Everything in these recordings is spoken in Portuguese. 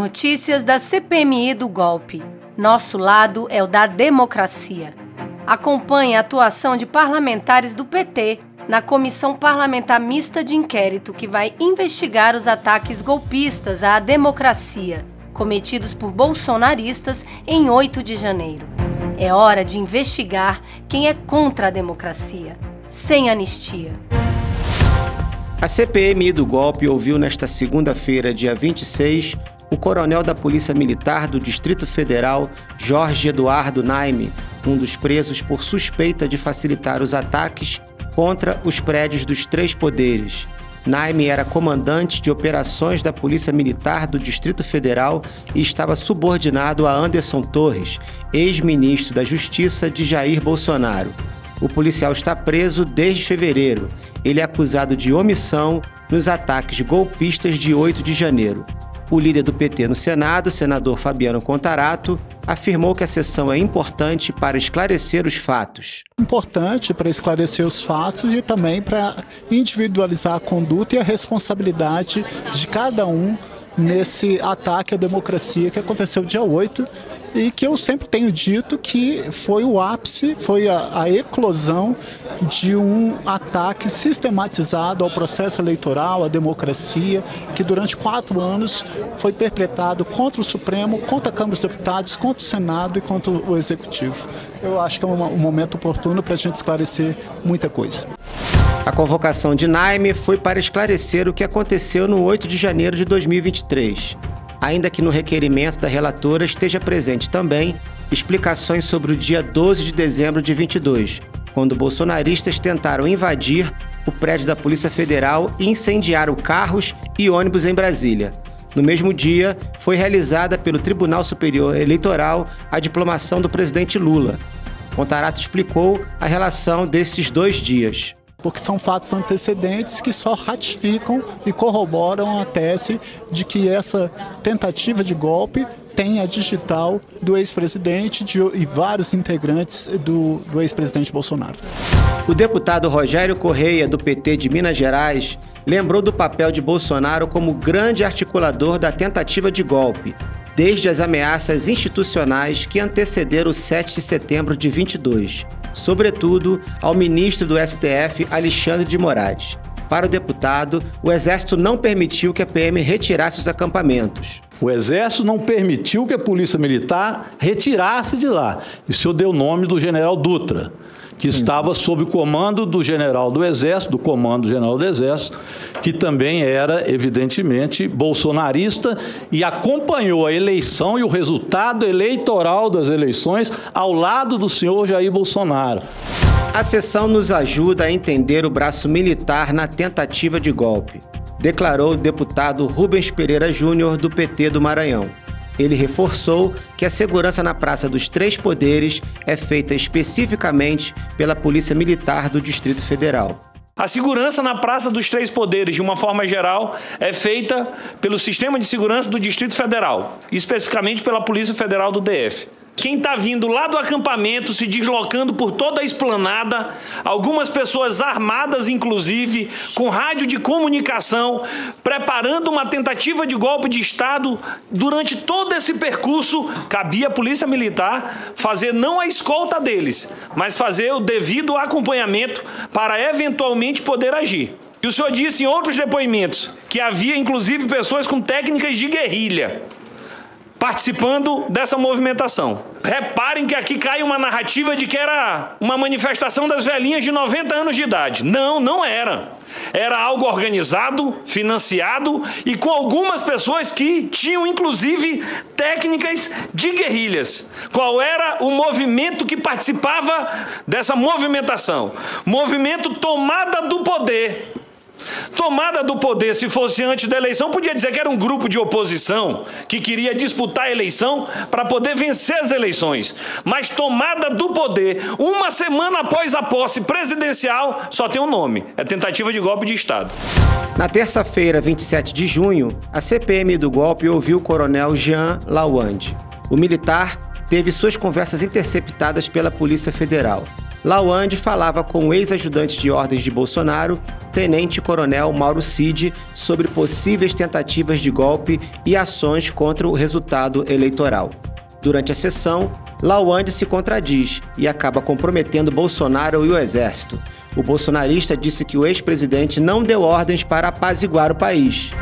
Notícias da CPMI do golpe. Nosso lado é o da democracia. Acompanhe a atuação de parlamentares do PT na Comissão Parlamentar Mista de Inquérito que vai investigar os ataques golpistas à democracia cometidos por bolsonaristas em 8 de janeiro. É hora de investigar quem é contra a democracia, sem anistia. A CPMI do golpe ouviu nesta segunda-feira, dia 26, o coronel da Polícia Militar do Distrito Federal, Jorge Eduardo Naime, um dos presos por suspeita de facilitar os ataques contra os prédios dos três poderes. Naime era comandante de operações da Polícia Militar do Distrito Federal e estava subordinado a Anderson Torres, ex-ministro da Justiça de Jair Bolsonaro. O policial está preso desde fevereiro. Ele é acusado de omissão nos ataques golpistas de 8 de janeiro. O líder do PT no Senado, senador Fabiano Contarato, afirmou que a sessão é importante para esclarecer os fatos. Importante para esclarecer os fatos e também para individualizar a conduta e a responsabilidade de cada um nesse ataque à democracia que aconteceu dia 8 e que eu sempre tenho dito que foi o ápice, foi a, a, eclosão de um ataque sistematizado ao processo eleitoral, à democracia, que durante quatro anos foi perpetrado contra o Supremo, contra a Câmara dos Deputados, contra o Senado e contra o Executivo. Eu acho que é um, um momento oportuno para a gente esclarecer muita coisa. A convocação de Naime foi para esclarecer o que aconteceu no 8 de janeiro de 2023 ainda que no requerimento da relatora esteja presente também explicações sobre o dia 12 de dezembro de 22, quando bolsonaristas tentaram invadir o prédio da Polícia Federal e incendiaram carros e ônibus em Brasília. No mesmo dia, foi realizada pelo Tribunal Superior Eleitoral a diplomação do presidente Lula. Contarato explicou a relação desses dois dias porque são fatos antecedentes que só ratificam e corroboram a tese de que essa tentativa de golpe tem a digital do ex-presidente e vários integrantes do, do ex-presidente Bolsonaro. O deputado Rogério Correia, do PT de Minas Gerais, lembrou do papel de Bolsonaro como grande articulador da tentativa de golpe, desde as ameaças institucionais que antecederam o 7 de setembro de 22 sobretudo ao ministro do STF, Alexandre de Moraes. Para o deputado, o Exército não permitiu que a PM retirasse os acampamentos. O Exército não permitiu que a Polícia Militar retirasse de lá. E o senhor deu o nome do general Dutra que sim, estava sim. sob o comando do general do Exército, do comando general do Exército, que também era, evidentemente, bolsonarista e acompanhou a eleição e o resultado eleitoral das eleições ao lado do senhor Jair Bolsonaro. A sessão nos ajuda a entender o braço militar na tentativa de golpe, declarou o deputado Rubens Pereira Júnior, do PT do Maranhão. Ele reforçou que a segurança na Praça dos Três Poderes é feita especificamente pela Polícia Militar do Distrito Federal. A segurança na Praça dos Três Poderes, de uma forma geral, é feita pelo Sistema de Segurança do Distrito Federal, especificamente pela Polícia Federal do DF. Quem está vindo lá do acampamento, se deslocando por toda a esplanada, algumas pessoas armadas, inclusive, com rádio de comunicação, preparando uma tentativa de golpe de Estado. Durante todo esse percurso, cabia à Polícia Militar fazer não a escolta deles, mas fazer o devido acompanhamento para eventualmente poder agir. E o senhor disse em outros depoimentos que havia, inclusive, pessoas com técnicas de guerrilha participando dessa movimentação. Reparem que aqui cai uma narrativa de que era uma manifestação das velhinhas de 90 anos de idade. Não, não era. Era algo organizado, financiado e com algumas pessoas que tinham inclusive técnicas de guerrilhas. Qual era o movimento que participava dessa movimentação? Movimento tomada do poder Tomada do poder, se fosse antes da eleição, podia dizer que era um grupo de oposição que queria disputar a eleição para poder vencer as eleições. Mas tomada do poder, uma semana após a posse presidencial, só tem um nome: é tentativa de golpe de Estado. Na terça-feira, 27 de junho, a CPM do golpe ouviu o coronel Jean Lawande. O militar teve suas conversas interceptadas pela Polícia Federal. Lawande falava com o ex-ajudante de ordens de Bolsonaro, Tenente-Coronel Mauro Cid, sobre possíveis tentativas de golpe e ações contra o resultado eleitoral. Durante a sessão, Lawande se contradiz e acaba comprometendo Bolsonaro e o exército. O bolsonarista disse que o ex-presidente não deu ordens para apaziguar o país.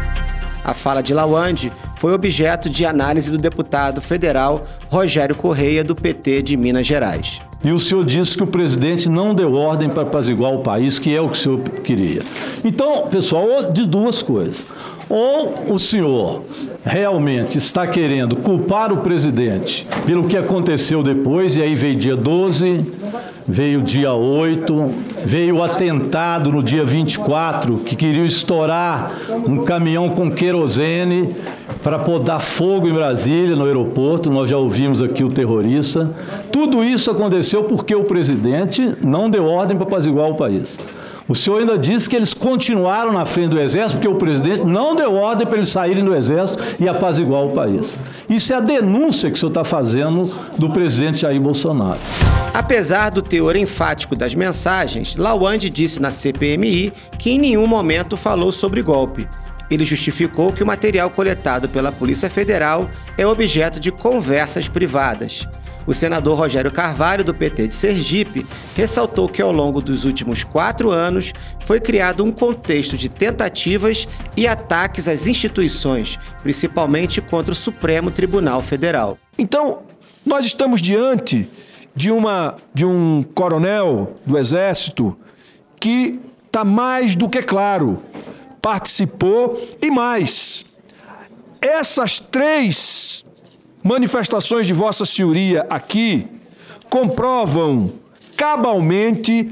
A fala de Lawande foi objeto de análise do deputado federal Rogério Correia, do PT de Minas Gerais. E o senhor disse que o presidente não deu ordem para apaziguar o país, que é o que o senhor queria. Então, pessoal, de duas coisas. Ou o senhor realmente está querendo culpar o presidente pelo que aconteceu depois, e aí veio dia 12, veio dia 8, veio o atentado no dia 24, que queriam estourar um caminhão com querosene para poder dar fogo em Brasília, no aeroporto, nós já ouvimos aqui o terrorista. Tudo isso aconteceu porque o presidente não deu ordem para apaziguar o país. O senhor ainda disse que eles continuaram na frente do Exército porque o presidente não deu ordem para eles saírem do Exército e apaziguar o país. Isso é a denúncia que o senhor está fazendo do presidente Jair Bolsonaro. Apesar do teor enfático das mensagens, Lawande disse na CPMI que em nenhum momento falou sobre golpe. Ele justificou que o material coletado pela Polícia Federal é objeto de conversas privadas. O senador Rogério Carvalho, do PT de Sergipe, ressaltou que ao longo dos últimos quatro anos foi criado um contexto de tentativas e ataques às instituições, principalmente contra o Supremo Tribunal Federal. Então, nós estamos diante de, uma, de um coronel do Exército que está mais do que claro, participou e mais. Essas três manifestações de Vossa Senhoria aqui comprovam cabalmente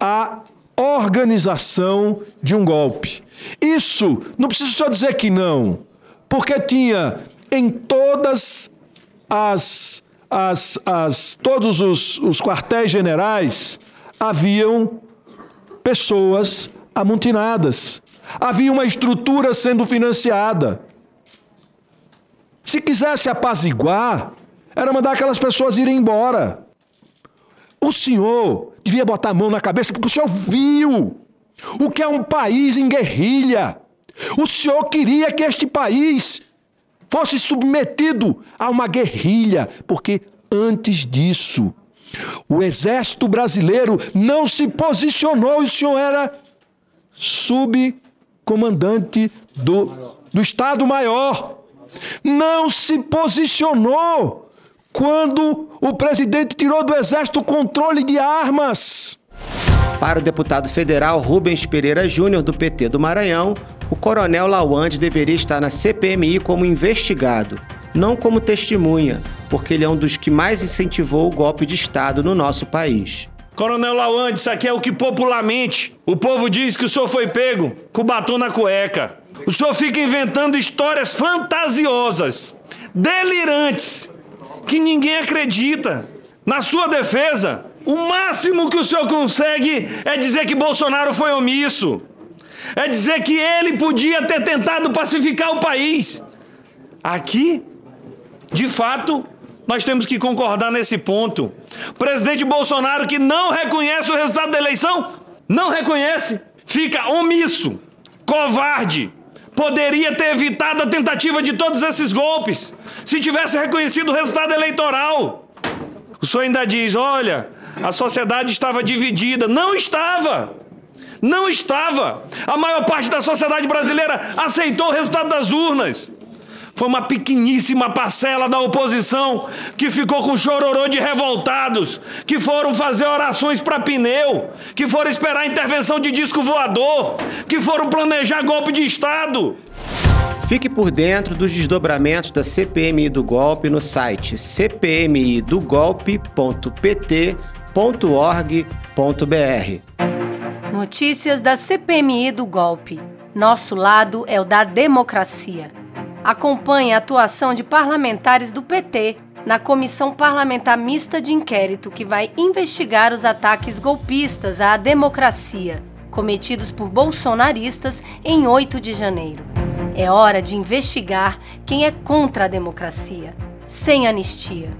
a organização de um golpe. Isso não preciso só dizer que não, porque tinha em todas as, as, as todos os, os quartéis generais haviam pessoas amontinadas, havia uma estrutura sendo financiada. Se quisesse apaziguar, era mandar aquelas pessoas irem embora. O senhor devia botar a mão na cabeça porque o senhor viu o que é um país em guerrilha. O senhor queria que este país fosse submetido a uma guerrilha, porque antes disso, o exército brasileiro não se posicionou e o senhor era subcomandante do, do Estado-Maior não se posicionou quando o presidente tirou do exército o controle de armas. Para o deputado federal Rubens Pereira Júnior, do PT do Maranhão, o coronel Lawande deveria estar na CPMI como investigado, não como testemunha, porque ele é um dos que mais incentivou o golpe de Estado no nosso país. Coronel Lawande, isso aqui é o que popularmente o povo diz que o senhor foi pego com o batom na cueca. O senhor fica inventando histórias fantasiosas, delirantes, que ninguém acredita. Na sua defesa, o máximo que o senhor consegue é dizer que Bolsonaro foi omisso. É dizer que ele podia ter tentado pacificar o país. Aqui, de fato, nós temos que concordar nesse ponto. Presidente Bolsonaro, que não reconhece o resultado da eleição, não reconhece, fica omisso, covarde, poderia ter evitado a tentativa de todos esses golpes se tivesse reconhecido o resultado eleitoral. O senhor ainda diz: olha, a sociedade estava dividida. Não estava. Não estava. A maior parte da sociedade brasileira aceitou o resultado das urnas. Foi uma pequeníssima parcela da oposição que ficou com chororô de revoltados, que foram fazer orações para pneu, que foram esperar a intervenção de disco voador, que foram planejar golpe de Estado. Fique por dentro dos desdobramentos da CPMI do golpe no site cpmidogolpe.pt.org.br. Notícias da CPMI do golpe. Nosso lado é o da democracia acompanha a atuação de parlamentares do PT na Comissão Parlamentar Mista de Inquérito que vai investigar os ataques golpistas à democracia cometidos por bolsonaristas em 8 de janeiro. É hora de investigar quem é contra a democracia, sem anistia.